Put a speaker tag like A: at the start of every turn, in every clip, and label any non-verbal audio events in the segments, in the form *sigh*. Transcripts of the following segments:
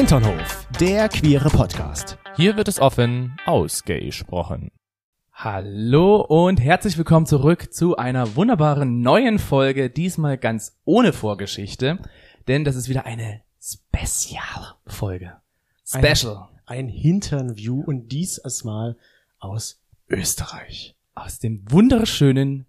A: Hinternhof, der queere Podcast.
B: Hier wird es offen ausgesprochen. Hallo und herzlich willkommen zurück zu einer wunderbaren neuen Folge, diesmal ganz ohne Vorgeschichte, denn das ist wieder eine Spezialfolge. Special.
A: Ein, ein Hinternview und dies Mal aus Österreich.
B: Aus dem wunderschönen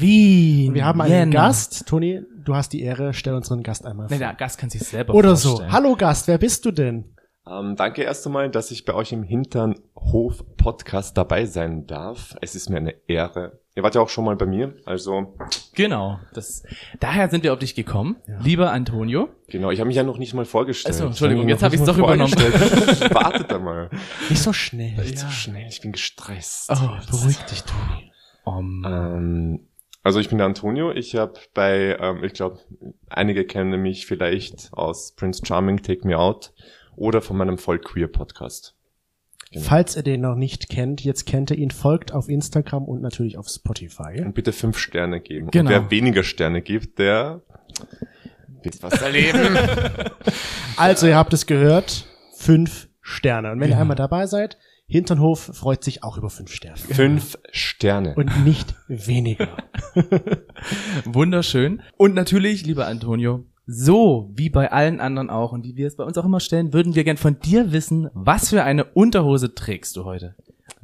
B: Wien.
A: Und wir haben einen Gast. Toni, du hast die Ehre, stell unseren Gast einmal vor.
B: Nee, der Gast kann sich selber
A: Oder
B: vorstellen.
A: so. Hallo Gast, wer bist du denn?
C: Ähm, danke erst einmal, dass ich bei euch im Hinternhof Podcast dabei sein darf. Es ist mir eine Ehre. Ihr wart ja auch schon mal bei mir, also
B: Genau. Das, daher sind wir auf dich gekommen, lieber Antonio.
C: genau. Ich habe mich ja noch nicht mal vorgestellt.
B: Ach so, Entschuldigung,
C: Ich
B: jetzt hab ich's doch übernommen. *laughs*
C: Wartet einmal.
A: Nicht so schnell.
C: Nicht so schnell. Ich bin gestresst.
B: Oh,
A: Beruhig dich, Toni.
B: Um,
C: Ähm, also ich bin der Antonio. Ich habe bei, ähm, ich glaube, einige kennen mich vielleicht aus Prince Charming, Take Me Out oder von meinem Voll Queer Podcast. Genau.
A: Falls ihr den noch nicht kennt, jetzt kennt ihr ihn, folgt auf Instagram und natürlich auf Spotify.
C: Und bitte fünf Sterne geben.
B: Genau.
C: Und wer weniger Sterne gibt, der wird was erleben. *laughs*
A: Also, ihr habt es gehört, fünf Sterne. Und wenn ihr einmal dabei seid, Hinternhof freut sich auch über fünf Sterne.
C: Fünf Sterne.
A: Und nicht weniger. *laughs*
B: Wunderschön. Und natürlich, lieber Antonio, so wie bei allen anderen auch und wie wir es bei uns auch immer stellen, würden wir gern von dir wissen, was für eine Unterhose trägst du heute?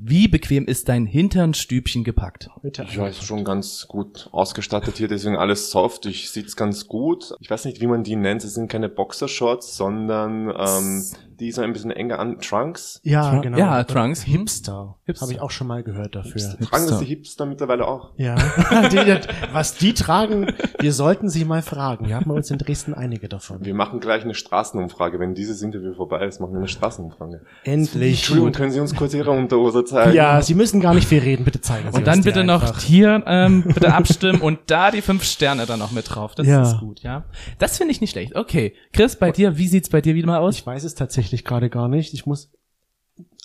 B: Wie bequem ist dein Hinternstübchen gepackt?
C: Ja, ist schon ganz gut ausgestattet hier, deswegen alles soft. Ich sitze ganz gut. Ich weiß nicht, wie man die nennt. Es sind keine Boxershorts, sondern ähm, die sind ein bisschen enger an. Trunks.
A: Ja,
B: Trun-
A: genau.
B: ja, Trunks.
A: Hipster.
B: Hipster.
A: Habe ich auch schon mal gehört dafür.
C: Tragen das die Hipster mittlerweile auch?
A: Ja. *laughs* die, die- was die tragen, wir sollten sie mal fragen. Wir haben bei uns in Dresden einige davon.
C: Wir machen gleich eine Straßenumfrage. Wenn dieses Interview vorbei ist, machen wir eine Straßenumfrage.
A: Endlich.
C: Entschuldigung, können Sie uns kurz Ihre Unterhose zeigen?
A: Ja, Sie müssen gar nicht viel reden, bitte zeigen Sie
B: Und dann bitte noch hier ähm, bitte abstimmen und da die fünf Sterne dann noch mit drauf. Das
A: Ja.
B: ist gut, ja. Das finde ich nicht schlecht. Okay, Chris, bei dir, wie sieht's bei dir wieder mal aus?
A: Ich weiß es tatsächlich gerade gar nicht. Ich muss.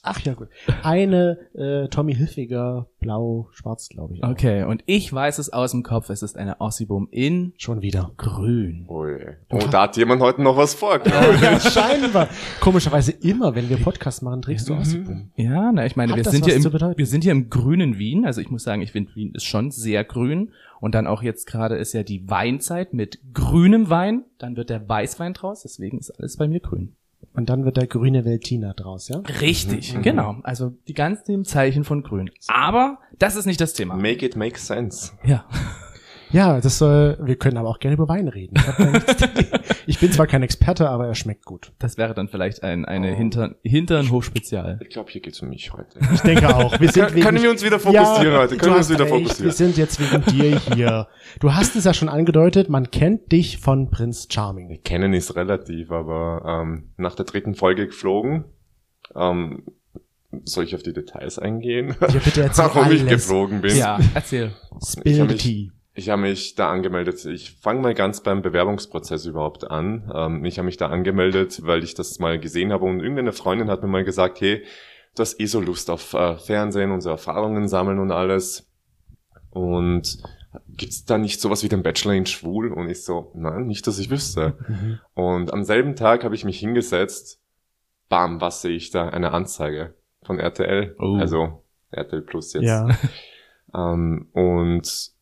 A: Ach ja, gut. Eine äh, Tommy Hilfiger, blau, schwarz, glaube ich. auch.
B: Okay, und ich weiß es aus dem Kopf. Es ist eine Ossibum in
A: Schon wieder.
B: grün.
C: Ui. Oh, da hat jemand heute noch was vor. *laughs* glaub ich.
A: Ja, scheinbar. Komischerweise immer, wenn wir Podcast machen, trägst du Ossibum.
B: Ja, na, ich meine,
A: Hat
B: wir sind, hier im, wir sind hier im grünen Wien. Also ich muss sagen, ich finde, Wien ist schon sehr grün. Und dann auch jetzt gerade ist ja die Weinzeit mit grünem Wein. Dann wird der Weißwein draus. Deswegen ist alles bei mir grün.
A: Und dann wird der grüne Veltiner draus, ja?
B: Richtig, genau. Also die ganzen Zeichen von grün. Aber das ist nicht das Thema.
C: Make it make sense.
B: Ja.
A: Ja, das soll, wir können aber auch gerne über Wein reden. Ich, *laughs* ich bin zwar kein Experte, aber er schmeckt gut.
B: Das wäre dann vielleicht ein eine
C: Oh.
B: Hintern, Hinternhof-Spezial.
C: Ich glaube, hier geht's um mich heute.
A: Ich denke auch. Wir sind
C: Können- können wir uns wieder fokussieren heute? Können wir uns wieder
A: recht,
C: fokussieren?
A: Wir sind jetzt wegen dir hier. Du hast es ja schon angedeutet, man kennt dich von Prinz Charming.
C: Kennen ist relativ, aber ähm, nach der dritten Folge geflogen. Ähm, soll ich auf die Details eingehen?
A: Ja, bitte erzähl *laughs*
C: Warum ich
A: alles.
C: geflogen bin.
B: Ja, erzähl.
C: Ich
A: Spill the
C: mich-
A: tea.
C: Ich habe mich da angemeldet. Ich fange mal ganz beim Bewerbungsprozess überhaupt an. Ähm, ich habe mich da angemeldet, weil ich das mal gesehen habe und irgendeine Freundin hat mir mal gesagt, hey, du hast eh so Lust auf äh, Fernsehen und so Erfahrungen sammeln und alles. Und gibt's da nicht sowas wie den Bachelor in Schwul? Und ich so, nein, nicht, dass ich wüsste.
A: Mhm.
C: Und am selben Tag habe ich mich hingesetzt. Bam, was sehe ich da? Eine Anzeige von RTL.
B: Oh.
C: Also RTL Plus jetzt.
A: Ja.
C: Ähm, und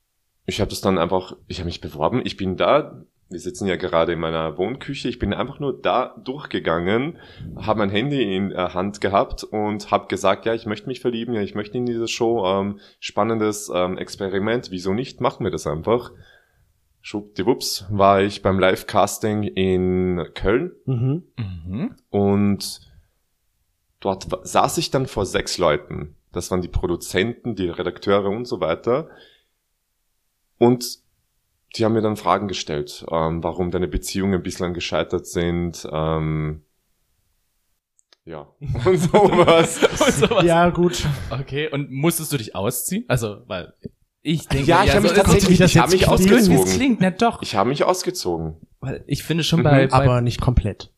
C: ich habe das dann einfach, ich habe mich beworben. Ich bin da, wir sitzen ja gerade in meiner Wohnküche, ich bin einfach nur da durchgegangen, habe mein Handy in der Hand gehabt und habe gesagt, ja, ich möchte mich verlieben, ja, ich möchte in diese Show, ähm, spannendes ähm, Experiment, wieso nicht, machen wir das einfach. Schwuppdiwupps war ich beim Live-Casting in Köln
A: Mhm.
B: Mhm.
C: und dort saß ich dann vor sechs Leuten. Das waren die Produzenten, die Redakteure und so weiter. Und die haben mir dann Fragen gestellt, ähm, warum deine Beziehungen bislang gescheitert sind. Ähm, ja, *laughs* und sowas.
B: Und sowas.
A: Ja, gut.
B: Okay, und musstest du dich ausziehen? Also, weil ich denke,
C: Ja, ich hab mich
B: so ist es
C: tatsächlich-
B: das
C: ich hab
B: jetzt
C: mich
B: klingt, wie es
C: ausgezogen.
B: klingt, na doch.
C: Ich habe mich ausgezogen,
B: Weil ich finde schon
C: Mhm,
B: bei, bei
A: Aber nicht komplett.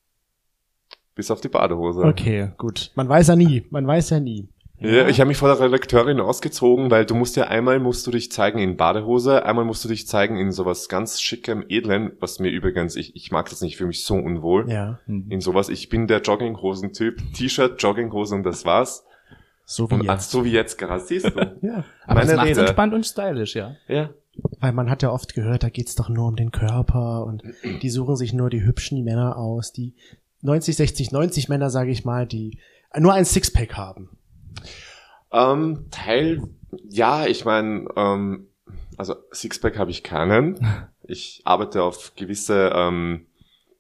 C: bis auf die Badehose.
A: Okay, gut. Man weiß ja nie. Man weiß ja nie.
C: Ja, ich habe mich vor der Redakteurin ausgezogen, weil du musst ja einmal musst du dich zeigen in Badehose, einmal musst du dich zeigen in sowas ganz schickem, edlen, was mir übrigens, ich, ich mag das nicht, ich fühle mich so unwohl
A: Ja,
C: in sowas. Ich bin der Jogginghosen-Typ, T-Shirt, Jogginghose und das war's.
A: so wie
C: Und
A: jetzt.
C: so wie jetzt gerade, siehst du. *laughs*
A: Ja,
B: Aber
C: Meine
B: das macht's
C: Rede.
B: entspannt und stylisch, ja.
C: Ja.
A: weil man hat ja oft gehört, da geht's doch nur um den Körper und die suchen sich nur die hübschen Männer aus, die 90, 60, 90 Männer, sage ich mal, die nur ein Sixpack haben.
C: Ähm, Teil, ja, ich meine, ähm, also Sixpack habe ich keinen. *laughs* Ich arbeite auf gewisse ähm,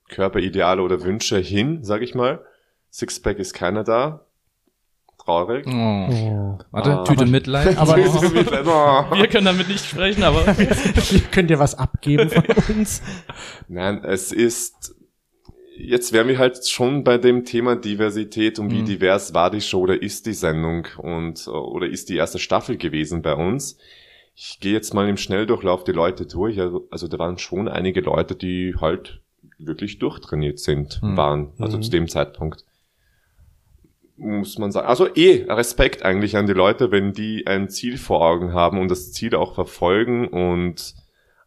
C: Körperideale oder Wünsche hin, sag ich mal. Sixpack ist keiner da. Traurig.
B: Oh.
A: Oh.
B: Warte,
C: Ah.
B: Tüte Mitleid. *laughs*
A: Aber-
C: Oh.
B: wir können damit nicht sprechen, aber *laughs*
A: Könnt ihr was abgeben von uns?
C: Nein, es ist, jetzt wären wir halt schon bei dem Thema Diversität und wie
B: Mhm.
C: divers war die Show oder ist die Sendung und, oder ist die erste Staffel gewesen bei uns. Ich gehe jetzt mal im Schnelldurchlauf die Leute durch. Also, also da waren schon einige Leute, die halt wirklich durchtrainiert sind,
B: Mhm.
C: waren, also
A: Mhm.
C: zu dem Zeitpunkt. Muss man sagen. Also eh, Respekt eigentlich an die Leute, wenn die ein Ziel vor Augen haben und das Ziel auch verfolgen und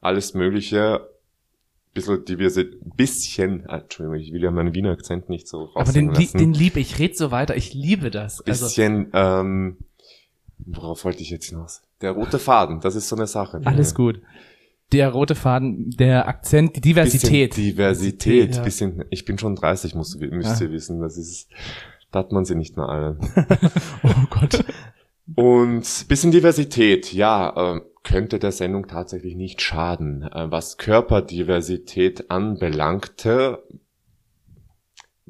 C: alles Mögliche bisschen diverse, bisschen, ah, Entschuldigung, ich will ja meinen Wiener Akzent nicht so
B: aber den, den lieb ich. Red so weiter. Ich liebe das. Also,
C: bisschen, ähm, worauf wollte ich jetzt hinaus? Der rote Faden, das ist so eine Sache.
B: alles gut. Der rote Faden, der Akzent, die Diversität.
C: Bisschen Diversität,
A: Ja.
C: bisschen, ich bin schon 30, musst, müsst
B: Ja.
C: ihr wissen, das ist, da hat man sie nicht mehr alle. *laughs*
B: oh Gott.
C: Und bisschen Diversität, ja, äh, könnte der Sendung tatsächlich nicht schaden. Äh, was Körperdiversität anbelangte,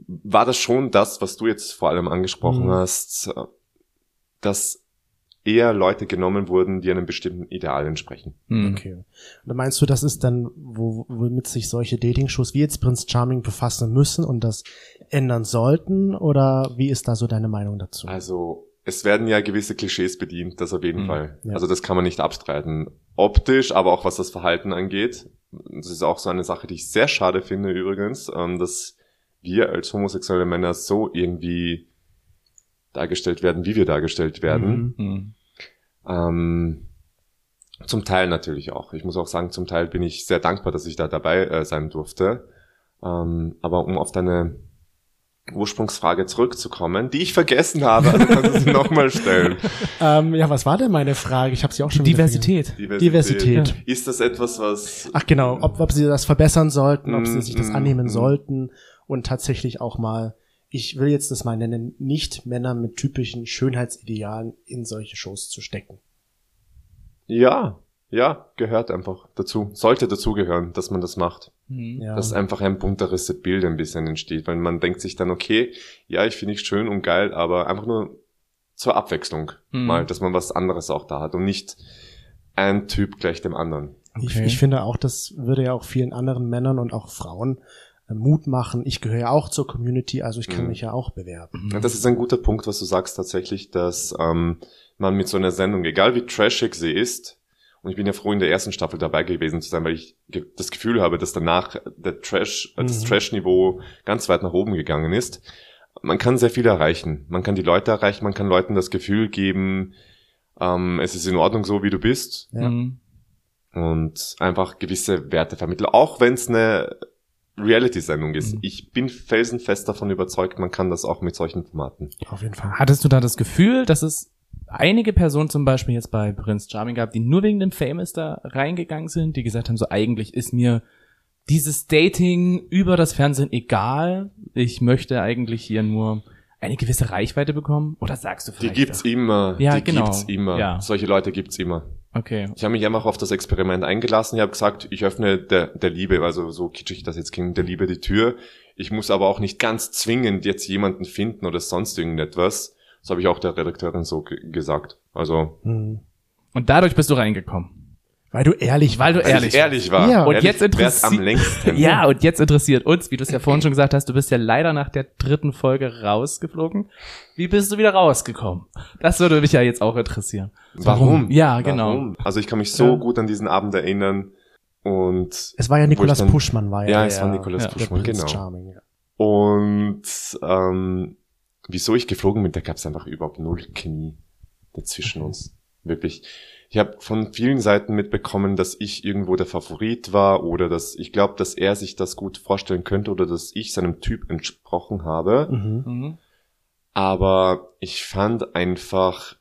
C: war das schon das, was du jetzt vor allem angesprochen
A: Mhm.
C: hast, äh, dass eher Leute genommen wurden, die einem bestimmten Ideal entsprechen.
B: Hm.
A: Okay. Und meinst du, das ist dann, wo, womit sich solche Dating-Shows wie jetzt Prince Charming befassen müssen und das ändern sollten? Oder wie ist da so deine Meinung dazu?
C: Also es werden ja gewisse Klischees bedient, das auf jeden
B: Mhm.
C: Fall.
A: Ja.
C: Also das kann man nicht abstreiten. Optisch, aber auch was das Verhalten angeht. Das ist auch so eine Sache, die ich sehr schade finde übrigens, ähm, dass wir als homosexuelle Männer so irgendwie dargestellt werden, wie wir dargestellt werden.
A: Mhm.
B: Hm.
C: Ähm, zum Teil natürlich auch. Ich muss auch sagen, zum Teil bin ich sehr dankbar, dass ich da dabei äh, sein durfte. Ähm, aber um auf deine Ursprungsfrage zurückzukommen, die ich vergessen habe, also kannst du sie *laughs* nochmal stellen.
A: Ähm, ja, was war denn meine Frage? Ich habe sie auch schon wieder
B: Diversität.
A: Diversität.
C: Ist das etwas, was...
A: Ach genau, ob, ob sie das verbessern sollten, ob sie
C: Mm,
A: sich das
C: mm,
A: annehmen
C: mm.
A: sollten und tatsächlich auch mal, ich will jetzt das mal nennen, nicht Männer mit typischen Schönheitsidealen in solche Shows zu stecken.
C: Ja, ja, gehört einfach dazu. Sollte dazugehören, dass man das macht.
B: Hm.
A: Ja.
C: Dass einfach ein bunteres Bild ein bisschen entsteht, weil man denkt sich dann, okay, ja, ich finde ich schön und geil, aber einfach nur zur Abwechslung
B: Mhm.
C: mal, dass man was anderes auch da hat und nicht ein Typ gleich dem anderen.
A: Ich,
B: Okay.
A: ich finde auch, das würde ja auch vielen anderen Männern und auch Frauen äh, Mut machen. Ich gehöre ja auch zur Community, also ich kann
C: Mhm.
A: mich ja auch bewerben.
C: Und das ist ein guter Punkt, was du sagst tatsächlich, dass ähm, man mit so einer Sendung, egal wie trashig sie ist, und ich bin ja froh, in der ersten Staffel dabei gewesen zu sein, weil ich ge das Gefühl habe, dass danach der Trash, äh, das
A: Mhm.
C: Trash-Niveau ganz weit nach oben gegangen ist. Man kann sehr viel erreichen. Man kann die Leute erreichen, man kann Leuten das Gefühl geben, ähm, es ist in Ordnung so, wie du bist.
A: Ja.
B: Hm.
C: und einfach gewisse Werte vermitteln, auch wenn es eine Reality-Sendung ist.
B: Mhm.
C: Ich bin felsenfest davon überzeugt, man kann das auch mit solchen Formaten.
A: Auf jeden Fall.
B: Hattest du da das Gefühl, dass es einige Personen zum Beispiel jetzt bei Prince Charming gab, die nur wegen dem Famous da reingegangen sind, die gesagt haben, so eigentlich ist mir dieses Dating über das Fernsehen egal. Ich möchte eigentlich hier nur eine gewisse Reichweite bekommen. Oder sagst du
C: Die
B: vielleicht?
C: gibt's immer.
B: Ja,
C: die
B: genau.
C: gibt's immer.
B: Ja.
C: Solche Leute gibt's immer.
B: Okay.
C: Ich habe mich einfach auf das Experiment eingelassen. Ich habe gesagt, ich öffne der, der Liebe, also so kitschig das jetzt klingt, der Liebe die Tür. Ich muss aber auch nicht ganz zwingend jetzt jemanden finden oder sonst irgendetwas. Das habe ich auch der Redakteurin so ge- gesagt. Also,
A: Hm.
B: Und dadurch bist du reingekommen.
A: Weil du ehrlich
B: Weil du
C: weil
B: ehrlich
C: ich ehrlich war.
A: Ja.
B: Und
C: Ehrlich
B: jetzt interessiert-
C: längsten. *laughs*
B: Ja, und jetzt interessiert uns, wie du es ja vorhin schon gesagt hast, du bist ja leider nach der dritten Folge rausgeflogen. Wie bist du wieder rausgekommen? Das würde mich ja jetzt auch interessieren.
C: Warum?
B: Ja, genau.
C: Warum? Also ich kann mich so
B: Ja.
C: gut an diesen Abend erinnern und
A: Es war ja Nikolas
C: dann-
A: Puschmann, war ja,
C: ja,
A: der,
C: es war
A: der
C: Puschmann,
A: Prince
C: genau.
A: Charming. Ja.
C: Und ähm, wieso ich geflogen bin, da gab es einfach überhaupt null Chemie dazwischen uns. Wirklich. Ich habe von vielen Seiten mitbekommen, dass ich irgendwo der Favorit war oder dass ich glaube, dass er sich das gut vorstellen könnte oder dass ich seinem Typ entsprochen habe.
A: Mhm.
B: Mhm.
C: Aber ich fand einfach,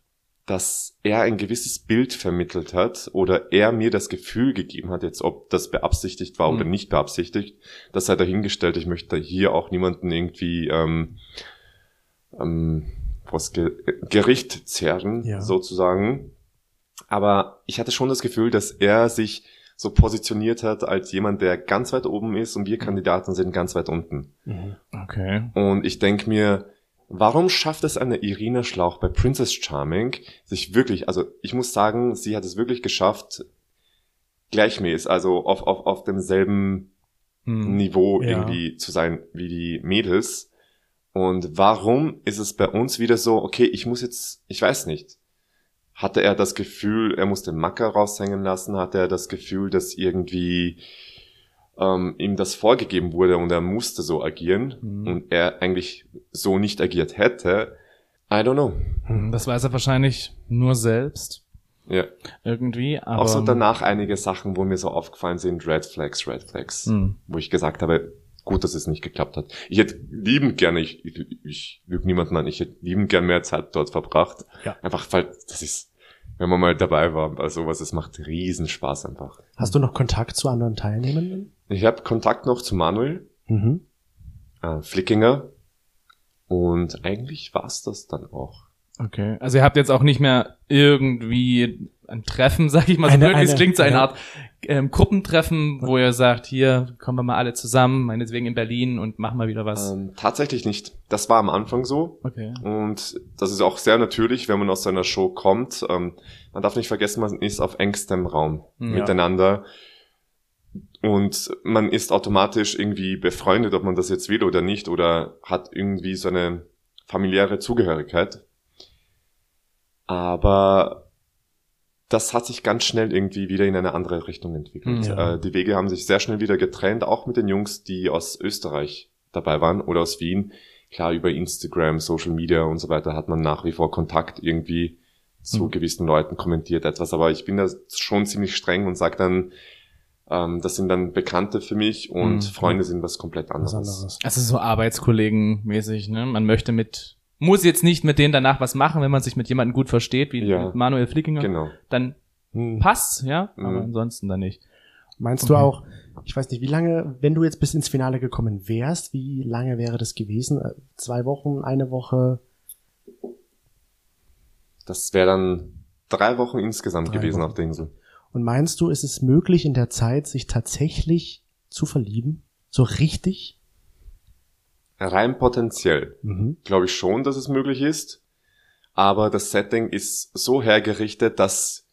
C: dass er ein gewisses Bild vermittelt hat oder er mir das Gefühl gegeben hat, jetzt ob das beabsichtigt war oder
B: Mhm.
C: nicht beabsichtigt, das sei dahingestellt. Ich möchte hier auch niemanden irgendwie ähm, ähm, was Ge Gericht zerren,
A: Ja.
C: sozusagen. Aber ich hatte schon das Gefühl, dass er sich so positioniert hat als jemand, der ganz weit oben ist und wir Kandidaten sind ganz weit unten.
A: Mhm.
B: Okay.
C: Und ich denke mir, warum schafft es eine Irina Schlauch bei Princess Charming, sich wirklich, also ich muss sagen, sie hat es wirklich geschafft, gleichmäßig, also auf, auf, auf demselben
B: Hm.
C: Niveau
A: Ja.
C: irgendwie zu sein wie die Mädels. Und warum ist es bei uns wieder so, okay, ich muss jetzt, ich weiß nicht. Hatte er das Gefühl, er muss den Macker raushängen lassen? Hatte er das Gefühl, dass irgendwie ähm, ihm das vorgegeben wurde und er musste so agieren
B: Mhm.
C: und er eigentlich so nicht agiert hätte? I don't know.
B: Hm, Das weiß er wahrscheinlich nur selbst.
C: Ja.
B: Irgendwie, aber.
C: Auch so danach einige Sachen, wo mir so aufgefallen sind, Red Flags, Red Flags.
B: Hm.
C: wo ich gesagt habe, gut, dass es nicht geklappt hat. Ich hätte liebend gerne, ich, ich, ich lüge niemanden an, ich hätte liebend gern mehr Zeit dort verbracht.
A: Ja.
C: Einfach, weil das ist, wenn man mal dabei war bei sowas, es macht riesen Spaß einfach.
A: Hast du noch Kontakt zu anderen Teilnehmenden?
C: Ich habe Kontakt noch zu Manuel
A: Mhm.
C: äh, Flickinger und eigentlich war's das dann auch.
B: Okay. Also ihr habt jetzt auch nicht mehr irgendwie ein Treffen, *laughs* sag ich mal so
A: Eine-
B: blöd,
A: eine-
B: klingt, so eine
A: ja.
B: Art ähm, Gruppentreffen, wo ihr sagt, hier kommen wir mal alle zusammen, meinetwegen in Berlin und machen mal wieder was.
C: Ähm, tatsächlich nicht. Das war am Anfang so.
B: Okay.
C: Und das ist auch sehr natürlich, wenn man aus so einer Show kommt. Ähm, man darf nicht vergessen, man ist auf engstem Raum
B: Ja.
C: miteinander. Und man ist automatisch irgendwie befreundet, ob man das jetzt will oder nicht, oder hat irgendwie so eine familiäre Zugehörigkeit. Aber das hat sich ganz schnell irgendwie wieder in eine andere Richtung entwickelt.
A: Ja.
C: Äh, die Wege haben sich sehr schnell wieder getrennt, auch mit den Jungs, die aus Österreich dabei waren oder aus Wien. Klar, über Instagram, Social Media und so weiter hat man nach wie vor Kontakt irgendwie zu
B: Mhm.
C: gewissen Leuten, kommentiert etwas, aber ich bin da schon ziemlich streng und sage dann, ähm, das sind dann Bekannte für mich und
B: Mhm.
C: Freunde sind was komplett anderes.
A: Was anderes.
B: Also so Arbeitskollegen-mäßig, ne? Man möchte mit, muss jetzt nicht mit denen danach was machen, wenn man sich mit jemandem gut versteht, wie
C: Ja.
B: mit Manuel Flickinger,
C: Genau.
B: dann
A: Hm.
B: passt, ja,
C: Mhm.
B: aber ansonsten dann nicht.
A: Meinst du
B: Okay.
A: auch, ich weiß nicht, wie lange, wenn du jetzt bis ins Finale gekommen wärst, wie lange wäre das gewesen? Äh, Zwei Wochen, eine Woche?
C: Das wäre dann drei Wochen insgesamt
A: Drei
C: gewesen
A: Wochen.
C: auf der Insel.
A: Und meinst du, ist es möglich in der Zeit, sich tatsächlich zu verlieben? So richtig?
C: Rein potenziell
A: Mhm.
C: glaube ich schon, dass es möglich ist. Aber das Setting ist so hergerichtet, dass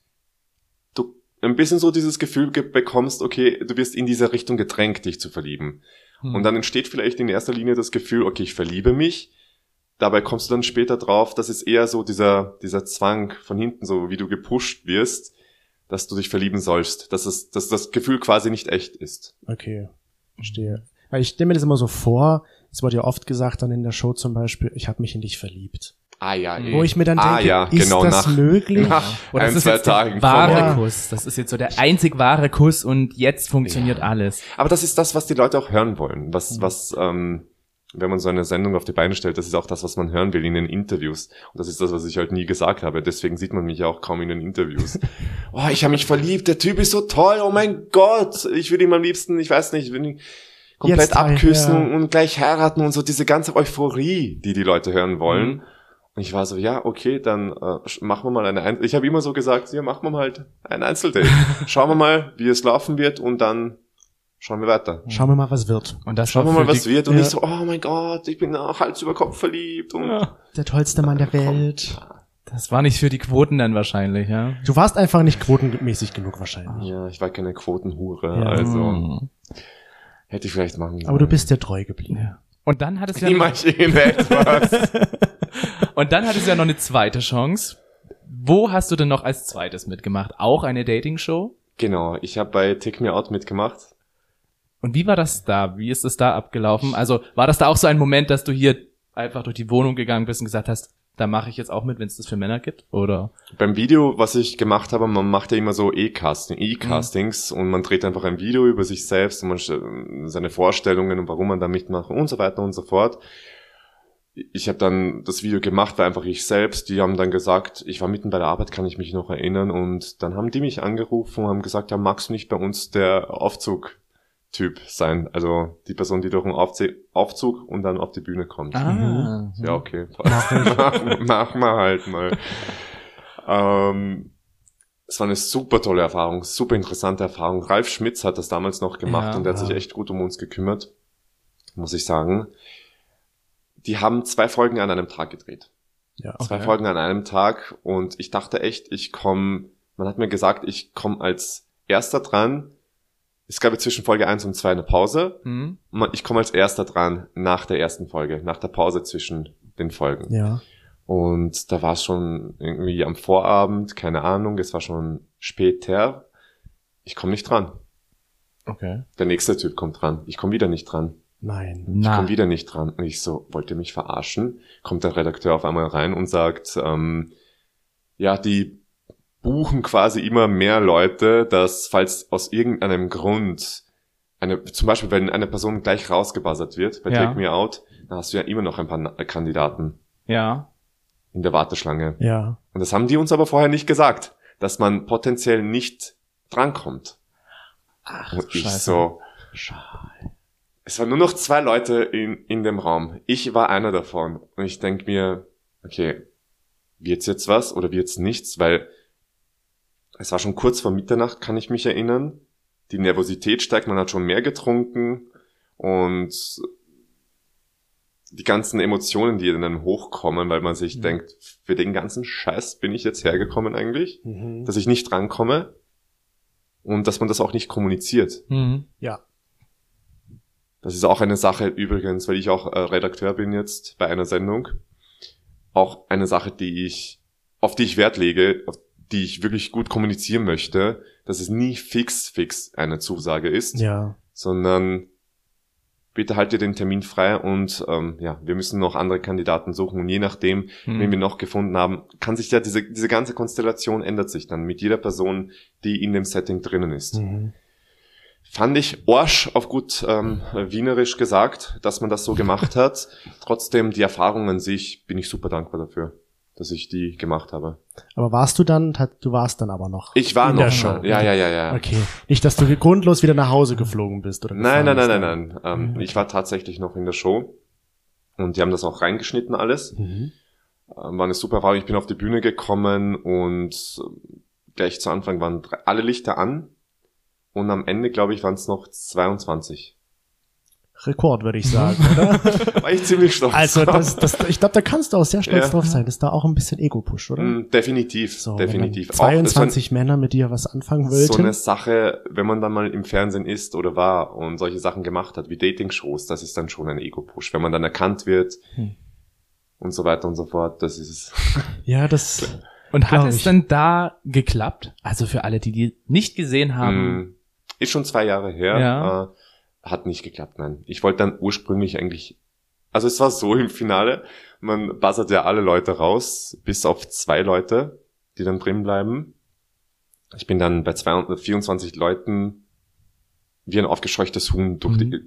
C: du ein bisschen so dieses Gefühl ge- bekommst, okay, du wirst in diese Richtung gedrängt, dich zu verlieben.
B: Hm.
C: Und dann entsteht vielleicht in erster Linie das Gefühl, okay, ich verliebe mich. Dabei kommst du dann später drauf, dass es eher so dieser, dieser Zwang von hinten, so wie du gepusht wirst, dass du dich verlieben sollst, dass es, dass das Gefühl quasi nicht echt ist.
A: Okay, verstehe. Weil ich stelle mir das immer so vor, es wurde ja oft gesagt dann in der Show zum Beispiel, ich habe mich in dich verliebt.
C: Ah ja, eh.
A: Wo ich mir dann denke,
C: ah, ja,
A: ist
C: genau,
A: das
C: nach,
A: möglich?
C: nach
B: Oder
C: ein,
B: das ist
C: zwei
B: jetzt der
C: Tagen.
B: wahre
A: Ja.
B: Kuss. Das ist jetzt so der einzig wahre Kuss und jetzt funktioniert
C: Ja.
B: alles.
C: Aber das ist das, was die Leute auch hören wollen. Was,
B: Mhm.
C: was, ähm, wenn man so eine Sendung auf die Beine stellt, das ist auch das, was man hören will in den Interviews. Und das ist das, was ich halt nie gesagt habe. Deswegen sieht man mich ja auch kaum in den Interviews. *laughs* oh, ich habe mich verliebt, der Typ ist so toll, oh mein Gott. Ich würde ihn am liebsten, ich weiß nicht, will ihn komplett
A: Jetzt heim,
C: abküssen
A: ja.
C: und gleich heiraten und so diese ganze Euphorie, die die Leute hören wollen.
B: Mhm.
C: Und ich war so, ja, okay, dann äh, machen wir mal eine Einzel Ich habe immer so gesagt, ja, machen wir mal halt ein Einzeldate. *laughs* Schauen wir mal, wie es laufen wird und dann schauen wir weiter.
A: Schauen wir mal, was wird.
B: Und das
C: Schauen wir
B: war
C: mal,
B: für
C: was
B: die,
C: wird. Und
A: Ja.
C: nicht so, oh mein Gott, ich bin auch Hals über Kopf verliebt. Und
B: Ja.
A: Der tollste Mann der Welt.
B: Das war nicht für die Quoten dann wahrscheinlich, ja.
A: Du warst einfach nicht quotenmäßig genug wahrscheinlich.
C: ja, ich war keine Quotenhure,
A: Ja.
C: also
B: Mhm.
C: Hätte ich vielleicht machen sollen.
A: Aber du bist dir treu geblieben.
B: ja. Und dann hat es ja
C: Immerhin etwas. *laughs*
B: und dann hat es ja noch eine zweite Chance. Wo hast du denn noch als zweites mitgemacht? Auch eine Dating-Show?
C: genau, ich habe bei Take Me Out mitgemacht.
B: Und wie war das da? Wie ist es da abgelaufen? Also war das da auch so ein Moment, dass du hier einfach durch die Wohnung gegangen bist und gesagt hast, da mache ich jetzt auch mit, wenn es das für Männer gibt? Oder?
C: Beim Video, was ich gemacht habe, man macht ja immer so E-Casting, E-Castings und man dreht einfach ein Video über sich selbst und man seine Vorstellungen und warum man da mitmacht und so weiter und so fort. Ich habe dann das Video gemacht, war einfach ich selbst. Die haben dann gesagt, ich war mitten bei der Arbeit, kann ich mich noch erinnern. Und dann haben die mich angerufen und haben gesagt, ja, magst du nicht bei uns der Aufzug-Typ sein? Also die Person, die durch den Aufze- Aufzug und dann auf die Bühne kommt.
B: Ah.
C: Ja, okay. *laughs* Mach, mach mal halt mal. ähm, es war eine super tolle Erfahrung, super interessante Erfahrung. Ralf Schmitz hat das damals noch gemacht
B: Ja.
C: und der hat sich echt gut um uns gekümmert, muss ich sagen. Die haben zwei Folgen an einem Tag gedreht.
A: Ja.
C: Zwei
B: Okay.
C: Folgen an einem Tag und ich dachte echt, ich komme, man hat mir gesagt, ich komme als erster dran. Es gab ja zwischen Folge 1 und 2 eine Pause.
B: Hm?
C: Man- Ich komme als erster dran nach der ersten Folge, nach der Pause zwischen den Folgen.
A: Ja.
C: Und da war es schon irgendwie am Vorabend, keine Ahnung, es war schon später. Ich komme nicht dran.
B: Okay.
C: Der nächste Typ kommt dran. Ich komme wieder nicht dran.
A: Nein.
C: Ich komme wieder nicht dran. Und ich so, wollt ihr mich verarschen? Kommt der Redakteur auf einmal rein und sagt, ähm, ja, die buchen quasi immer mehr Leute, dass falls aus irgendeinem Grund eine, zum Beispiel, wenn eine Person gleich rausgebuzzert wird bei
B: Ja.
C: Take Me Out, dann hast du ja immer noch ein paar Na- Kandidaten
B: ja.
C: in der Warteschlange.
A: Ja.
C: Und das haben die uns aber vorher nicht gesagt, dass man potenziell nicht drankommt.
B: Ach,
C: Und ich
B: Scheiße.
C: so, es waren nur noch zwei Leute in, in dem Raum. Ich war einer davon. Und ich denk mir, okay, wird's jetzt was oder wird's nichts? Weil es war schon kurz vor Mitternacht, kann ich mich erinnern. Die Nervosität steigt, man hat schon mehr getrunken und die ganzen Emotionen, die dann hochkommen, weil man sich
A: Mhm.
C: denkt, für den ganzen Scheiß bin ich jetzt hergekommen eigentlich,
A: Mhm.
C: dass ich nicht drankomme und dass man das auch nicht kommuniziert.
B: Mhm.
A: Ja.
C: Das ist auch eine Sache übrigens, weil ich auch äh, Redakteur bin jetzt bei einer Sendung. Auch eine Sache, die ich, auf die ich Wert lege, auf die ich wirklich gut kommunizieren möchte, dass es nie fix, fix eine Zusage ist,
A: Ja.
C: sondern bitte halt dir den Termin frei und ähm, ja, wir müssen noch andere Kandidaten suchen und je nachdem,
B: Mhm.
C: wen wir noch gefunden haben, kann sich ja diese, diese ganze Konstellation ändert sich dann mit jeder Person, die in dem Setting drinnen ist.
A: Mhm.
C: Fand ich Orsch auf gut ähm, wienerisch gesagt, dass man das so gemacht hat. *laughs* Trotzdem, die Erfahrung an sich, bin ich super dankbar dafür, dass ich die gemacht habe.
A: Aber warst du dann, du warst dann aber noch.
C: Ich war
A: in
C: noch
A: der
C: schon.
A: Show.
C: Ja, ja, ja, ja.
A: Okay. Nicht, dass du grundlos wieder nach Hause geflogen bist oder
C: Nein, nein, nein, nein, nein. Ähm,
A: Mhm.
C: Ich war tatsächlich noch in der Show. Und die haben das auch reingeschnitten alles.
A: Mhm.
C: Ähm, war eine super Erfahrung. Ich bin auf die Bühne gekommen und ähm, gleich zu Anfang waren alle Lichter an. Und am Ende, glaube ich, waren es noch 22.
A: Rekord, würde ich sagen, oder? *laughs*
C: War ich ziemlich stolz.
A: Also, das, das, ich glaube, da kannst du auch sehr stolz
C: Ja.
A: drauf sein. Das ist da auch ein bisschen Ego-Push, oder?
C: Mm, Definitiv,
A: So, wenn
C: definitiv.
A: dann
C: Auch, das war
A: 22 Männer mit dir was anfangen
C: so
A: wollten.
C: eine Sache, wenn man dann mal im Fernsehen ist oder war und solche Sachen gemacht hat, wie Dating-Shows, das ist dann schon ein Ego-Push. Wenn man dann erkannt wird
A: Hm.
C: und so weiter und so fort, das ist es. *laughs* *laughs*
A: ja, das,
B: Und hat es
A: ich.
B: denn da geklappt? Also für alle, die die nicht gesehen haben.
C: Mm, Ist schon zwei Jahre her.
B: Ja.
C: Äh, hat nicht geklappt, nein. Ich wollte dann ursprünglich eigentlich, also es war so im Finale, man buzzert ja alle Leute raus, bis auf zwei Leute, die dann drin bleiben. Ich bin dann bei 224 Leuten wie ein aufgescheuchtes Huhn durch
B: Mhm.
C: die,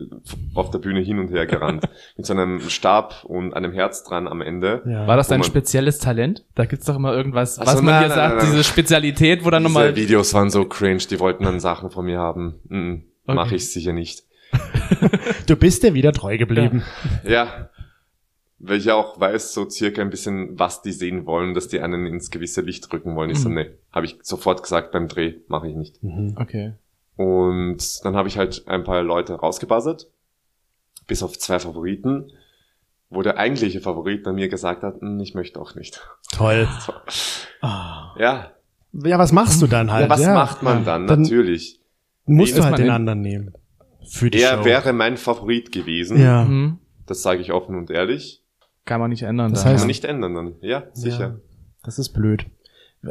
C: auf der Bühne hin und her gerannt. *laughs* mit so einem Stab und einem Herz dran am Ende.
A: ja.
B: War das dein spezielles Talent? Da gibt's doch immer irgendwas,
C: Ach
B: was man
C: nein,
B: hier
C: nein,
B: sagt,
C: nein,
B: diese Spezialität, wo dann
C: Diese
B: nochmal.
C: Videos waren so cringe, die wollten dann Sachen von mir haben. Mm,
B: Okay.
C: Mache ich sicher nicht.
A: Du bist dir wieder treu geblieben.
C: Ja, weil ich ja auch weiß so circa ein bisschen, was die sehen wollen, dass die einen ins gewisse Licht drücken wollen. Ich so,
B: Mhm.
C: nee, habe ich sofort gesagt beim Dreh, mache ich nicht.
A: Mhm.
B: Okay.
C: Und dann habe ich halt ein paar Leute rausgebuzzert, bis auf zwei Favoriten, wo der eigentliche Favorit dann mir gesagt hat, "Hm, ich möchte auch nicht.
A: Toll. *laughs*
C: So.
A: Ah.
C: Ja,
A: Ja, was machst du dann halt?
C: ja was macht man dann?
A: Dann
C: Natürlich.
A: musst du halt den- anderen nehmen. Für die
C: Er
A: Show.
C: wäre mein Favorit gewesen.
A: Ja.
B: Mhm.
C: Das sage ich offen und ehrlich.
B: Kann man nicht ändern.
A: Das
B: da.
C: Kann
A: heißt-
C: man nicht ändern dann. Ja, sicher.
A: Ja, das ist blöd.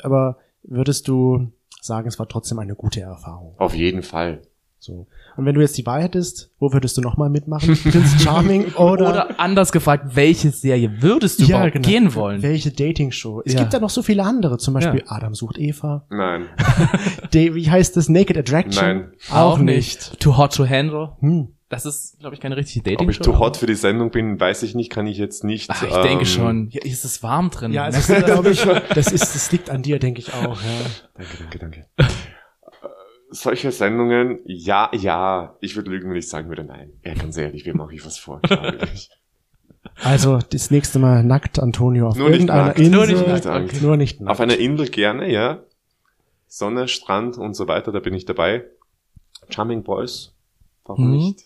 A: Aber würdest du sagen, es war trotzdem eine gute Erfahrung?
C: Auf jeden Fall.
A: So. Und wenn du jetzt die Wahl hättest, wo würdest du nochmal mitmachen? *laughs* Prince Charming oder,
B: Oder anders gefragt, welche Serie würdest du
A: ja,
B: überhaupt
A: genau.
B: gehen wollen?
A: Welche Dating-Show? Es
B: Ja.
A: gibt ja noch so viele andere, zum Beispiel
B: Ja.
A: Adam sucht Eva.
C: Nein, *laughs*
A: De, wie heißt das? Naked Attraction?
C: Nein.
A: Auch, nicht.
B: Too Hot to Handle.
A: Hm.
B: Das ist, glaube ich, keine richtige
C: ob ich
B: Dating-Show.
C: too hot für die Sendung bin, weiß ich nicht, kann ich jetzt nicht.
B: Ach, ich
C: ähm,
B: denke schon. Hier ist es warm drin.
A: Ja, das? glaube ich, das ist, das liegt an dir, denke ich auch, ja.
C: Danke, danke, danke. *laughs* Solche Sendungen, ja, ja. Ich würde lügen, wenn ich sagen würde, nein. Ja, ganz ehrlich, wem mache ich was vor? *laughs*
A: Also, das nächste Mal nackt Antonio auf
C: Nur nicht
A: irgendeiner
C: nackt.
A: Insel.
B: Nur nicht
C: nackt,
A: Okay. Nur nicht nackt.
C: Auf einer Insel gerne, ja. Sonne, Strand und so weiter, da bin ich dabei. Charming Boys, warum
B: Mhm.
C: nicht?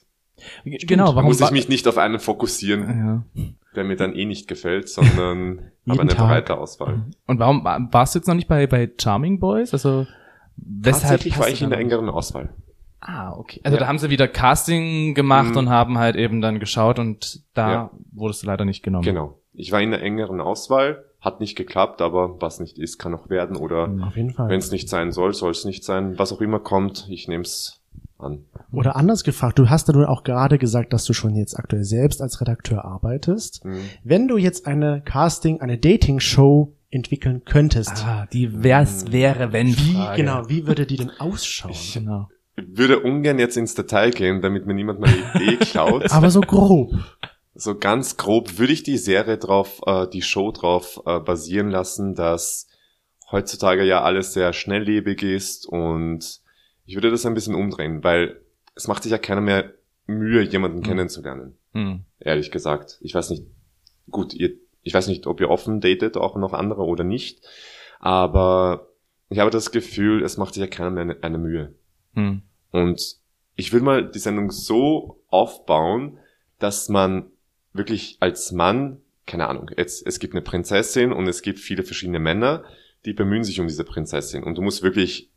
B: Genau,
C: Da
B: warum
C: muss ich mich nicht auf einen fokussieren,
B: ja.
C: der mir dann eh nicht gefällt, sondern *laughs* habe eine
A: Tag.
C: breite Auswahl.
B: Und warum wa- warst du jetzt noch nicht bei, bei Charming Boys? Also, weshalb
C: Tatsächlich war ich in der engeren Auswahl.
B: Ah, okay. Also
C: Ja.
B: da haben sie wieder Casting gemacht
C: Mhm.
B: und haben halt eben dann geschaut und da
C: Ja.
B: wurdest du leider nicht genommen.
C: Genau. Ich war in der engeren Auswahl, hat nicht geklappt, aber was nicht ist, kann noch werden oder
B: Mhm.
A: Auf jeden Fall.
C: wenn es nicht sein soll, soll es nicht sein. Was auch immer kommt, ich nehme es an.
A: Oder anders gefragt, du hast ja nun auch gerade gesagt, dass du schon jetzt aktuell selbst als Redakteur arbeitest.
C: Mhm.
A: Wenn du jetzt eine Casting, eine Dating-Show entwickeln könntest,
B: Ah, die wär's wäre, wenn
A: wie,
B: Frage.
A: genau, wie würde die denn *laughs* ausschauen?
C: Ich-
B: Genau.
C: Ich würde ungern jetzt ins Detail gehen, damit mir niemand meine Idee *laughs* klaut.
A: Aber so grob.
C: So ganz grob würde ich die Serie drauf, äh, die Show drauf äh, basieren lassen, dass heutzutage ja alles sehr schnelllebig ist und ich würde das ein bisschen umdrehen, weil es macht sich ja keiner mehr Mühe, jemanden
B: Mhm.
C: kennenzulernen.
B: Hm.
C: Ehrlich gesagt. Ich weiß nicht, gut, ihr, ich weiß nicht, ob ihr offen datet, auch noch andere oder nicht, aber ich habe das Gefühl, es macht sich ja keiner mehr eine, eine Mühe.
B: Hm.
C: Und ich will mal die Sendung so aufbauen, dass man wirklich als Mann, keine Ahnung, jetzt, es gibt eine Prinzessin und es gibt viele verschiedene Männer, die bemühen sich um diese Prinzessin. Und du musst wirklich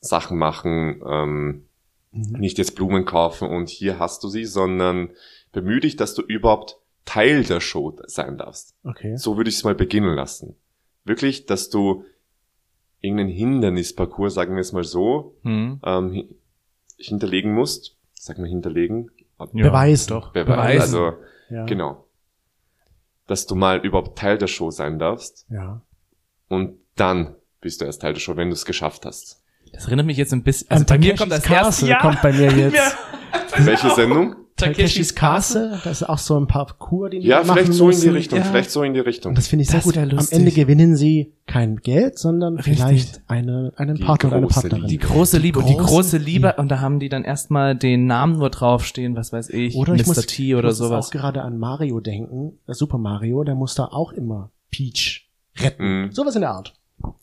C: Sachen machen, ähm,
A: Mhm.
C: nicht jetzt Blumen kaufen und hier hast du sie, sondern bemühe dich, dass du überhaupt Teil der Show sein darfst.
A: Okay.
C: So würde ich es mal beginnen lassen. Wirklich, dass du irgendeinen Hindernisparcours, sagen wir es mal so,
B: Hm.
C: ähm, hi- hinterlegen musst. Sag mal hinterlegen.
B: Ja,
A: Beweisen.
B: Doch,
C: Beweisen.
B: beweisen.
C: Also,
A: Ja.
C: genau. Dass du mal überhaupt Teil der Show sein darfst.
A: Ja.
C: Und dann bist du erst Teil der Show, wenn du es geschafft hast.
B: Das erinnert mich jetzt ein bisschen. Also bei mir kommt das
A: Castle
B: erste.
A: kommt bei mir *laughs* jetzt.
C: Welche Sendung?
A: Takeshis Castle, das ist auch so ein Parcours, den die
C: Ja,
A: machen
C: vielleicht so in die. Richtung,
B: Ja.
C: vielleicht so in die Richtung.
A: Und das finde ich sehr
B: Das
A: gut. Am. Ende gewinnen sie kein Geld, sondern
B: Richtig.
A: vielleicht eine, einen
C: Die
A: Partner oder eine
C: große
A: Partnerin.
B: Die große Liebe und die
A: große
B: große Liebe und da haben die dann erstmal den Namen nur draufstehen, was weiß ich,
A: Oder ich
B: Mr.
A: muss,
B: T
A: ich
B: oder
A: muss
B: sowas.
A: auch gerade an Mario denken. Äh, Super Mario, der muss da auch immer Peach retten.
C: Mhm.
A: Sowas in der Art.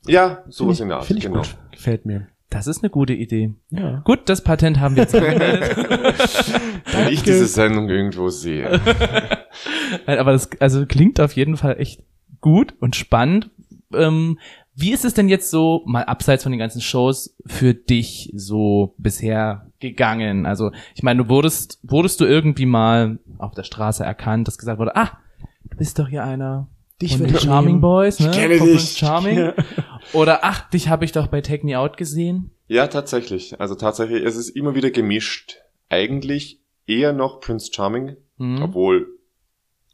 C: Ja, sowas in der
A: ich,
C: Art,
A: Finde ich
C: genau.
A: gut. Gefällt mir.
B: Das ist eine gute Idee.
A: Ja.
B: Gut, das Patent haben wir jetzt *laughs* angemeldet.
C: Wenn ich diese Sendung irgendwo sehe. *laughs*
B: Nein, Aber das also klingt auf jeden Fall echt gut und spannend. Ähm, wie ist es denn jetzt so, mal abseits von den ganzen Shows, für dich so bisher gegangen? Also, ich meine, du wurdest, wurdest du irgendwie mal auf der Straße erkannt, dass gesagt wurde, ah, du bist doch hier einer
A: Dich
B: den
A: ich
B: Charming
A: nehmen.
B: Boys, ne?
C: Ich kenne dich.
B: Prince Charming.
A: Ja.
B: Oder ach, dich habe ich doch bei Take Me Out gesehen.
C: Ja, tatsächlich. Also tatsächlich, es ist immer wieder gemischt. Eigentlich eher noch Prince Charming,
B: Hm.
C: obwohl,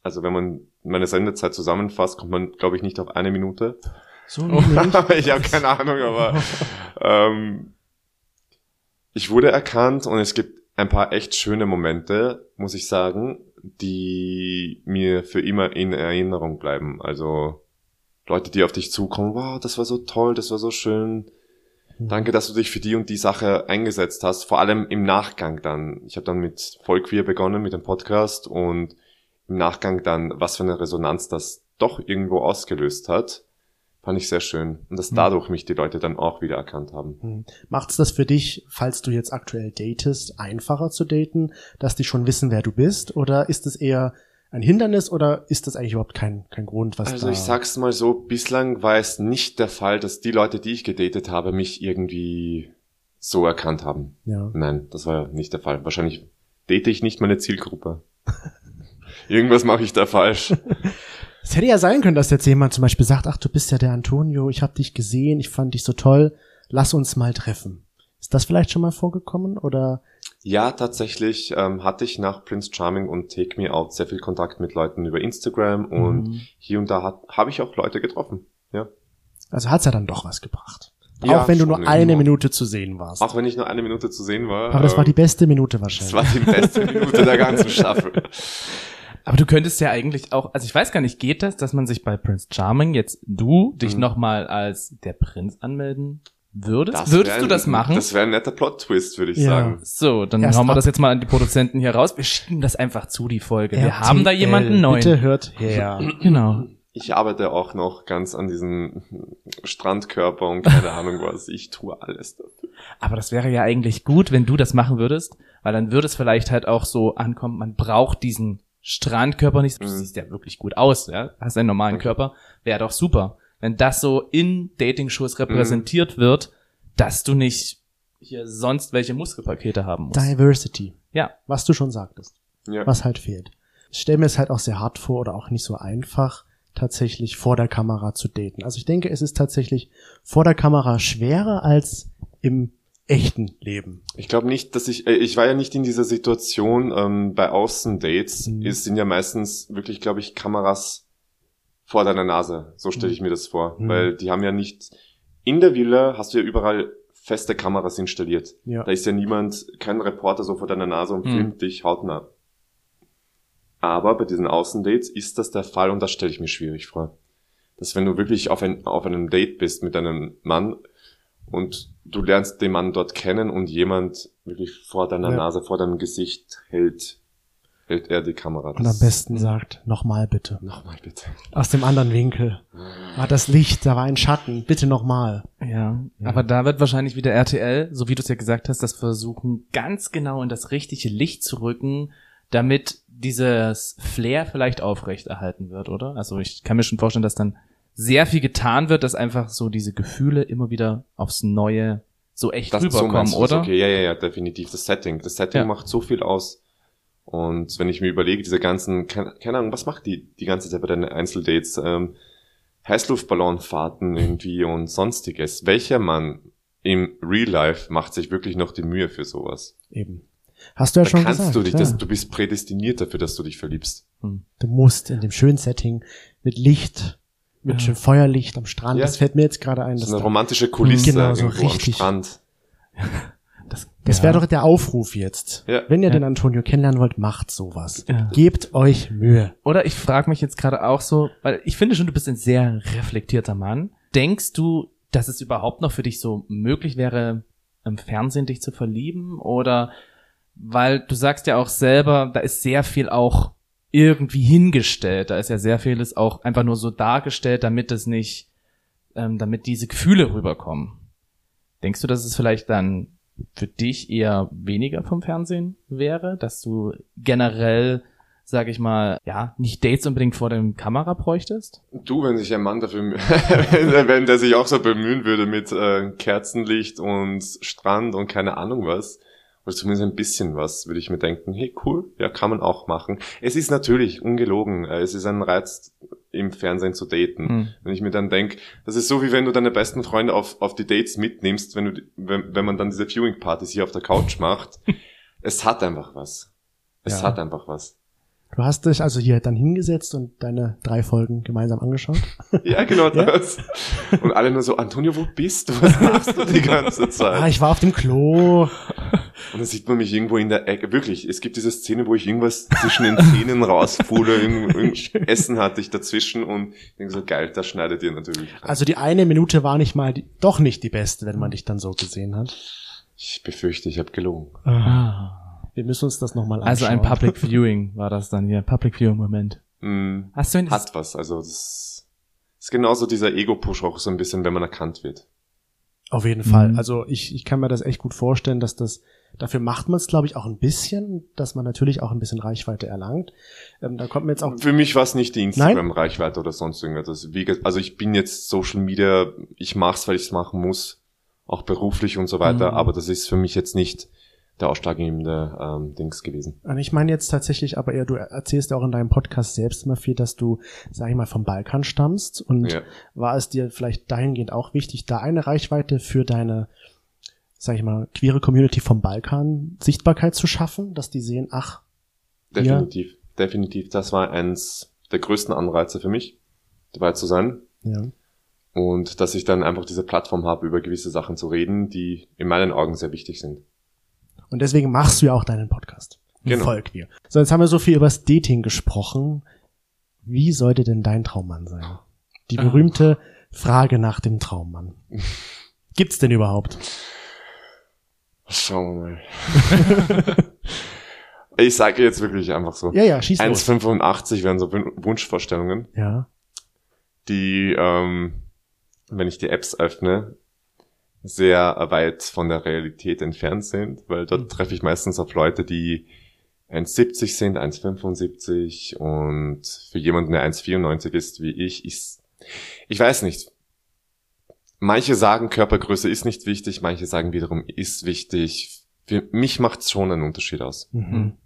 C: also wenn man meine Sendezeit zusammenfasst, kommt man, glaube ich, nicht auf eine Minute.
A: So *laughs*
C: ich habe keine Ahnung, aber ähm, ich wurde erkannt und es gibt ein paar echt schöne Momente, muss ich sagen, die mir für immer in Erinnerung bleiben. Also Leute, die auf dich zukommen, wow, das war so toll, das war so schön. Danke, dass du dich für die und die Sache eingesetzt hast. Vor allem im Nachgang dann. Ich habe dann mit Vollqueer begonnen, mit dem Podcast und im Nachgang dann, was für eine Resonanz das doch irgendwo ausgelöst hat, fand ich sehr schön. Und dass
B: Mhm.
C: dadurch mich die Leute dann auch wieder erkannt haben.
A: Hm. Macht's das für dich, falls du jetzt aktuell datest, einfacher zu daten, dass die schon wissen, wer du bist? Oder ist es eher ein Hindernis oder ist das eigentlich überhaupt kein, kein Grund, was
C: Also ich sag's mal so, bislang war es nicht der Fall, dass die Leute, die ich gedatet habe, mich irgendwie so erkannt haben.
A: Ja.
C: Nein, das war nicht der Fall. Wahrscheinlich date ich nicht meine Zielgruppe. *laughs* Irgendwas mache ich da falsch. *laughs*
A: Es hätte ja sein können, dass jetzt jemand zum Beispiel sagt, ach, du bist ja der Antonio, ich habe dich gesehen, ich fand dich so toll, lass uns mal treffen. Ist das vielleicht schon mal vorgekommen oder?
C: Ja, tatsächlich ähm, hatte ich nach Prince Charming und Take Me Out sehr viel Kontakt mit Leuten über Instagram und
A: Mhm.
C: hier und da habe ich auch Leute getroffen. Ja.
A: Also hat's ja dann doch was gebracht.
C: Ja,
A: auch wenn du nur eine
C: irgendwo.
A: Minute zu sehen warst.
C: Auch wenn ich nur eine Minute zu sehen war.
A: Aber das war die
C: ähm,
A: beste Minute
C: das
A: wahrscheinlich.
C: war die beste Minute der ganzen *laughs* Staffel.
B: Aber du könntest ja eigentlich auch, also ich weiß gar nicht, geht das, dass man sich bei Prince Charming jetzt du dich
C: Mhm.
B: nochmal als der Prinz anmelden würdest?
C: Das
B: Würdest du
C: ein-
B: das machen?
C: Das wäre ein netter Plot-Twist, würde ich
A: Ja.
C: sagen.
B: so, dann
A: Erst
B: hauen wir
A: ab-
B: das jetzt mal an die Produzenten hier raus. Wir schieben das einfach zu, die Folge. Wir haben da
A: RTL,
B: jemanden neuen.
A: Bitte hört her. *clears throat*
B: Genau.
C: Ich arbeite auch noch ganz an diesem Strandkörper und keine Ahnung was. Ich tue alles dafür.
B: Aber das wäre ja eigentlich gut, wenn du das machen würdest, weil dann würde es vielleicht halt auch so ankommen, man braucht diesen Strandkörper nicht. Du
C: Mhm.
B: siehst ja wirklich gut aus, ja. Hast einen normalen
C: Okay.
B: Körper. Wäre doch super. Wenn das so in Dating-Shows
C: Mhm.
B: repräsentiert wird, dass du nicht hier sonst welche Muskelpakete haben musst.
A: Diversity.
B: Ja.
A: Was du schon sagtest.
C: Ja.
A: Was halt fehlt. Ich stelle mir es halt auch sehr hart vor oder auch nicht so einfach, tatsächlich vor der Kamera zu daten. Also ich denke, es ist tatsächlich vor der Kamera schwerer als im echten Leben.
C: Ich glaube nicht, dass ich, äh, ich war ja nicht in dieser Situation ähm, bei Außendates.
A: Mhm.
C: Es sind ja meistens wirklich, glaube ich, Kameras vor deiner Nase. So stelle ich mir das vor.
A: Mhm.
C: Weil die haben ja nicht, in der Villa hast du ja überall feste Kameras installiert.
A: Ja.
C: Da ist ja niemand, kein Reporter so vor deiner Nase und
B: Mhm.
C: filmt dich hautnah. Aber bei diesen Außendates ist das der Fall und das stelle ich mir schwierig vor. Dass wenn du wirklich auf, ein, auf einem Date bist mit einem Mann und du lernst den Mann dort kennen und jemand wirklich vor deiner
A: Ja.
C: Nase, vor deinem Gesicht hält, hält er die Kamera.
A: Und am besten sagt, nochmal bitte.
C: Nochmal bitte.
A: Aus dem anderen Winkel. War das Licht, da war ein Schatten. Bitte nochmal.
B: Ja,
A: Ja.
B: aber da wird wahrscheinlich wieder RTL, so wie du es ja gesagt hast, das versuchen, ganz genau in das richtige Licht zu rücken, damit dieses Flair vielleicht aufrechterhalten wird, oder? Also ich kann mir schon vorstellen, dass dann sehr viel getan wird, dass einfach so diese Gefühle immer wieder aufs Neue so echt
C: Das so
B: rüberkommen,
C: das?
B: oder?
C: Okay, ja, ja, ja, definitiv. Das Setting. Das Setting
B: Ja.
C: macht so viel aus. Und wenn ich mir überlege, diese ganzen, keine, keine Ahnung, was macht die die ganze Zeit bei deinen Einzeldates? Ähm, Heißluftballonfahrten irgendwie und sonstiges. Welcher Mann im Real Life macht sich wirklich noch die Mühe für sowas?
A: Eben. Hast du ja
C: da
A: schon
C: kannst
A: gesagt.
C: du dich,
A: ja.
C: das, du bist prädestiniert dafür, dass du dich verliebst.
A: Du musst in dem schönen Setting mit Licht, mit
B: Ja.
A: schön Feuerlicht am Strand.
C: Ja.
A: Das fällt mir jetzt gerade ein.
C: So
A: dass
C: eine
A: da-
C: romantische Kulisse
A: Genau, so richtig.
C: am Strand. *laughs*
B: Das,
A: Das
B: ja.
A: wäre doch der Aufruf jetzt.
C: Ja.
A: Wenn ihr
B: Ja.
A: den Antonio kennenlernen wollt, macht sowas.
B: Ja.
A: Gebt euch Mühe.
B: Oder ich frage mich jetzt gerade auch so, weil ich finde schon, du bist ein sehr reflektierter Mann. Denkst du, dass es überhaupt noch für dich so möglich wäre, im Fernsehen dich zu verlieben? Oder weil du sagst ja auch selber, da ist sehr viel auch irgendwie hingestellt. Da ist ja sehr vieles auch einfach nur so dargestellt, damit es nicht, ähm, damit diese Gefühle rüberkommen. Denkst du, dass es vielleicht dann für dich eher weniger vom Fernsehen wäre, dass du generell, sag ich mal, ja, nicht Dates unbedingt vor dem Kamera bräuchtest?
C: Du, wenn sich ein Mann dafür, *laughs* wenn, der sich auch so bemühen würde mit äh, Kerzenlicht und Strand und keine Ahnung was, oder zumindest ein bisschen was, würde ich mir denken, hey cool, ja, kann man auch machen. Es ist natürlich ungelogen, äh, es ist ein Reiz, im Fernsehen zu daten.
B: Hm.
C: Wenn ich mir dann denk, das ist so wie wenn du deine besten Freunde auf, auf die Dates mitnimmst, wenn du, wenn, wenn man dann diese Viewing-Partys hier auf der Couch macht. *laughs* es hat einfach was. Es
A: Ja.
C: hat einfach was.
A: Du hast dich also hier dann hingesetzt und deine drei Folgen gemeinsam angeschaut. *laughs*
C: Ja, genau
A: Ja?
C: das. Und alle nur so, Antonio, wo bist du? Was machst du die ganze *laughs*
A: Ah,
C: Zeit?
A: ich war auf dem Klo.
C: Und dann sieht man mich irgendwo in der Ecke. Wirklich, es gibt diese Szene, wo ich irgendwas zwischen den Zähnen rausfuhle. *laughs* Essen hatte ich dazwischen und denke so, geil, das schneidet ihr natürlich. rein.
A: Also die eine Minute war nicht mal, die, doch nicht die beste, wenn man dich dann so gesehen hat.
C: Ich befürchte, ich habe gelogen.
B: Ah.
A: Wir müssen uns das nochmal anschauen.
B: Also ein Public Viewing war das dann hier, Public Viewing Moment.
C: Hm,
B: Hast du ihn
C: hat was. Also das ist genauso dieser Ego-Push auch so ein bisschen, wenn man erkannt wird.
A: Auf jeden Fall.
B: Mhm.
A: Also ich, ich kann mir das echt gut vorstellen, dass das, dafür macht man es, glaube ich, auch ein bisschen, dass man natürlich auch ein bisschen Reichweite erlangt. Ähm, da kommt mir jetzt auch,
C: Für mich war es nicht die Instagram-Reichweite oder sonst irgendwas. Also, wie, also ich bin jetzt Social Media, ich mach's, weil ich es machen muss, auch beruflich und so weiter,
B: Mhm.
C: aber das ist für mich jetzt nicht der ausschlaggebende ähm, Dings gewesen.
A: und ich meine jetzt tatsächlich aber eher, du erzählst ja auch in deinem Podcast selbst immer viel, dass du, sag ich mal, vom Balkan stammst und
C: Ja.
A: war es dir vielleicht dahingehend auch wichtig, da eine Reichweite für deine sag ich mal, queere Community vom Balkan Sichtbarkeit zu schaffen, dass die sehen, ach,
C: Definitiv, definitiv. Das war eins der größten Anreize für mich, dabei zu sein.
A: ja,
C: Und dass ich dann einfach diese Plattform habe, über gewisse Sachen zu reden, die in meinen Augen sehr wichtig sind.
A: Und deswegen machst du ja auch deinen Podcast.
C: Genau.
A: Voll queer. So, jetzt haben wir so viel über das Dating gesprochen. Wie sollte denn dein Traummann sein? Die
B: Ah.
A: berühmte Frage nach dem Traummann. Gibt's denn überhaupt?
C: Schauen wir mal. *laughs* ich sage jetzt wirklich einfach so.
A: Ja, ja, schieß los.
C: 1,85 wären so Wun- Wunschvorstellungen,
A: Ja,
C: die, ähm, wenn ich die Apps öffne, sehr weit von der Realität entfernt sind, weil dort treffe ich meistens auf Leute, die 1,70 sind, 1,75 und für jemanden, der 1,94 ist wie ich, ist, ich weiß nicht. Manche sagen, Körpergröße ist nicht wichtig, manche sagen wiederum, ist wichtig. Für mich macht es schon einen Unterschied aus.
A: mhm.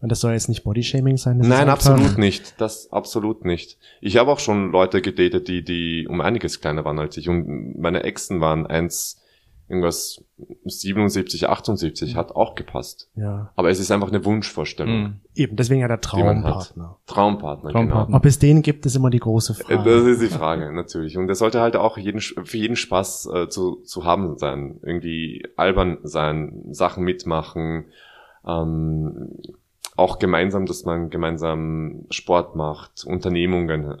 A: Und das soll jetzt nicht Bodyshaming sein? das ist
C: Nein, absolut nicht. Das absolut nicht. Ich habe auch schon Leute gedatet, die, die um einiges kleiner waren als ich. Und meine Exen waren eins, irgendwas 77, 78, hat auch gepasst.
A: Ja,
C: Aber es ist einfach eine Wunschvorstellung.
B: Mhm.
A: eben, deswegen ja der. Traumpartner.
C: Traumpartner,
B: Traumpartner.
C: genau.
A: Ob es den gibt, ist immer die große
C: Äh,
A: Frage.
C: Das ist die Frage, natürlich. Und der sollte halt auch jeden, für jeden Spaß äh, zu, zu haben sein. Irgendwie albern sein, Sachen mitmachen, ähm, auch gemeinsam, dass man gemeinsam Sport macht, Unternehmungen.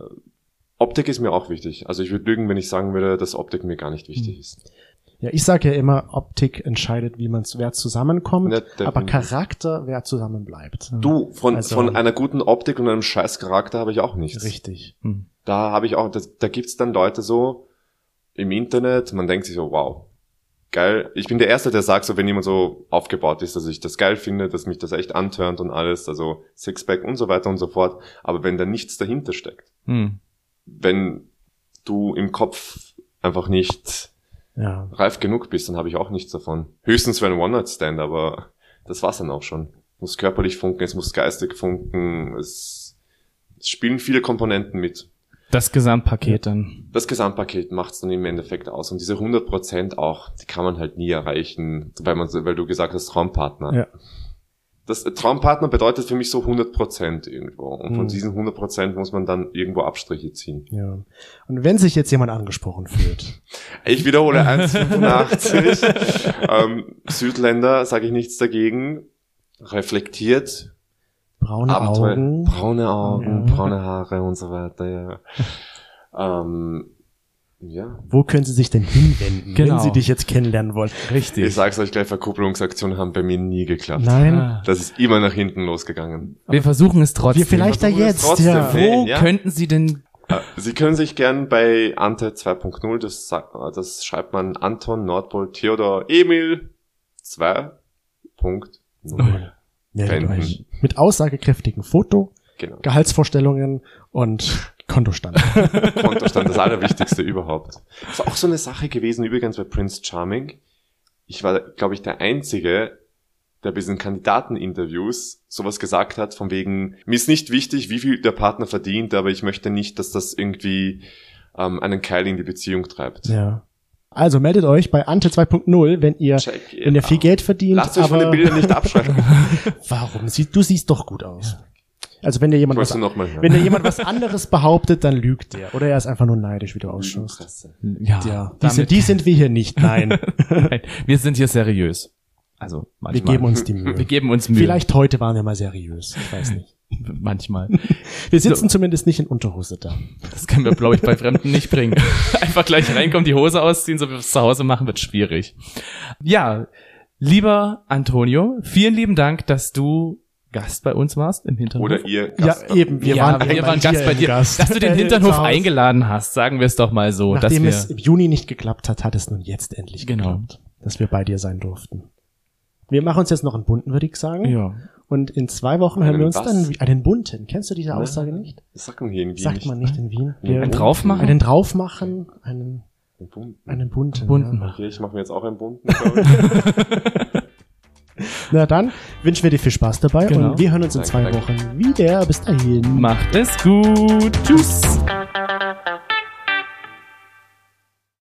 C: Optik ist mir auch wichtig. Also ich würde lügen, wenn ich sagen würde, dass Optik mir gar nicht wichtig
A: Hm.
C: ist.
A: Ja, ich sage ja immer, Optik entscheidet, wie man wer zusammenkommt,
C: Ja,
A: aber Charakter, wer zusammen bleibt.
C: Du, von,
A: Also-
C: von einer guten Optik und einem scheiß Charakter habe ich auch nichts.
A: Richtig.
B: Mhm.
C: da habe ich auch, das, da gibt's dann Leute so im Internet, man denkt sich so, wow, geil. Ich bin der Erste, der sagt so, wenn jemand so aufgebaut ist, dass ich das geil finde, dass mich das echt antörnt und alles, also Sixpack und so weiter und so fort. Aber wenn da nichts dahinter steckt,
B: Mhm.
C: wenn du im Kopf einfach nicht
A: Ja.
C: reif genug bist, dann habe ich auch nichts davon. Höchstens für einen One-Night-Stand, aber das war's dann auch schon. Es muss körperlich funken, es muss geistig funken, es, es spielen viele Komponenten mit.
B: Das Gesamtpaket dann.
C: das Gesamtpaket macht's dann im Endeffekt aus. Und diese 100% auch, die kann man halt nie erreichen, weil, man, weil du gesagt hast, Traumpartner.
A: Ja.
C: Das äh, Traumpartner bedeutet für mich so 100% irgendwo. Und von
A: Mhm.
C: diesen 100% muss man dann irgendwo Abstriche ziehen.
A: Ja. Und wenn sich jetzt jemand angesprochen fühlt, *laughs*
C: Ich wiederhole 1,85. *laughs* ähm, Südländer, sage ich nichts dagegen. Reflektiert,
A: braune
C: Abenteuer,
A: Augen,
C: braune Augen,
A: Ja.
C: braune Haare und so weiter, ja. *laughs* ähm, ja,
A: wo können sie sich denn hinwenden,
B: Genau.
A: wenn sie dich jetzt kennenlernen wollen?
B: Richtig.
C: Ich sag's euch gleich, Verkupplungsaktionen haben bei mir nie geklappt.
A: Nein,
B: Ah.
C: Das ist immer nach hinten losgegangen.
B: Wir versuchen es trotzdem.
A: wir vielleicht da jetzt,
C: trotzdem.
A: ja.
B: Wo
C: Ja.
B: könnten Sie denn
C: Äh, Sie können sich gern bei Ante 2.0, das, sagt- das schreibt man Anton, Nordpol, Theodor, Emil 2.0.
A: Meldet
C: Wenden.
A: euch. Mit aussagekräftigen Foto,
C: Genau.
A: Gehaltsvorstellungen und Kontostand. *laughs*
C: Kontostand, das Allerwichtigste *laughs* überhaupt. Das ist auch so eine Sache gewesen, übrigens bei Prince Charming. Ich war, glaube ich, der Einzige, der bei diesen Kandidateninterviews sowas gesagt hat, von wegen, mir ist nicht wichtig, wie viel der Partner verdient, aber ich möchte nicht, dass das irgendwie ähm, einen Keil in die Beziehung treibt.
A: ja. Also meldet euch bei Ante 2.0, wenn ihr,
C: Check,
A: wenn ihr viel Geld verdient,
C: Lasst euch von den Bildern nicht abschrecken. *laughs*
A: warum? Sie, du siehst doch gut aus. Also wenn dir jemand was,
C: noch mal hören.
A: wenn dir jemand was anderes behauptet, dann lügt er. Oder er ist einfach nur neidisch, wie du ausschaust.
B: Ja,
A: Ja, die sind, die sind wir hier nicht. Nein, *laughs*
B: Nein, wir sind hier seriös. Also
A: wir
B: manchmal.
A: geben uns die Mühe.
B: Wir geben uns Mühe.
A: Vielleicht heute waren wir mal seriös. Ich weiß nicht.
B: Manchmal.
A: Wir sitzen zumindest nicht in Unterhose da.
B: Das können wir, glaube ich, bei Fremden nicht bringen. *laughs* Einfach gleich reinkommen, die Hose ausziehen, so wie wir es zu Hause machen, wird schwierig. Ja, lieber Antonio, vielen lieben Dank, dass du Gast bei uns warst im Hinternhof.
C: Oder ihr
A: Ja,
C: Gast-
A: eben. Wir
B: ja,
A: waren,
B: wir
A: bei
B: waren Gast bei dir.
A: Gast.
B: Dass du den *laughs*
A: Äh,
B: Hinternhof eingeladen hast, sagen wir es doch mal so. dass
A: Nachdem
B: wir,
A: es im Juni nicht geklappt hat, hat es nun jetzt endlich
B: Genau.
A: geklappt, dass wir bei dir sein durften. Wir machen uns jetzt noch einen bunten, würde ich sagen.
B: ja.
A: Und in zwei Wochen hören
C: Einen
A: wir uns
C: was?
A: dann wie- einen bunten. Kennst du diese
C: Nein.
A: Aussage nicht?
C: Das sagt man hier in Wien
A: Sagt
C: nicht.
A: man nicht in Wien.
C: Ein
A: Wir
B: draufmachen?
A: einen draufmachen, einen,
C: Ein bunten.
A: einen bunten.
B: Bunten.
A: Ja.
C: Okay, ich mache mir jetzt auch einen bunten. *laughs*
A: Na dann wünschen wir dir viel Spaß dabei
B: Genau.
A: und wir hören uns in
C: Danke,
A: zwei
C: danke.
A: Wochen wieder. Bis dahin.
B: Macht es gut. Tschüss.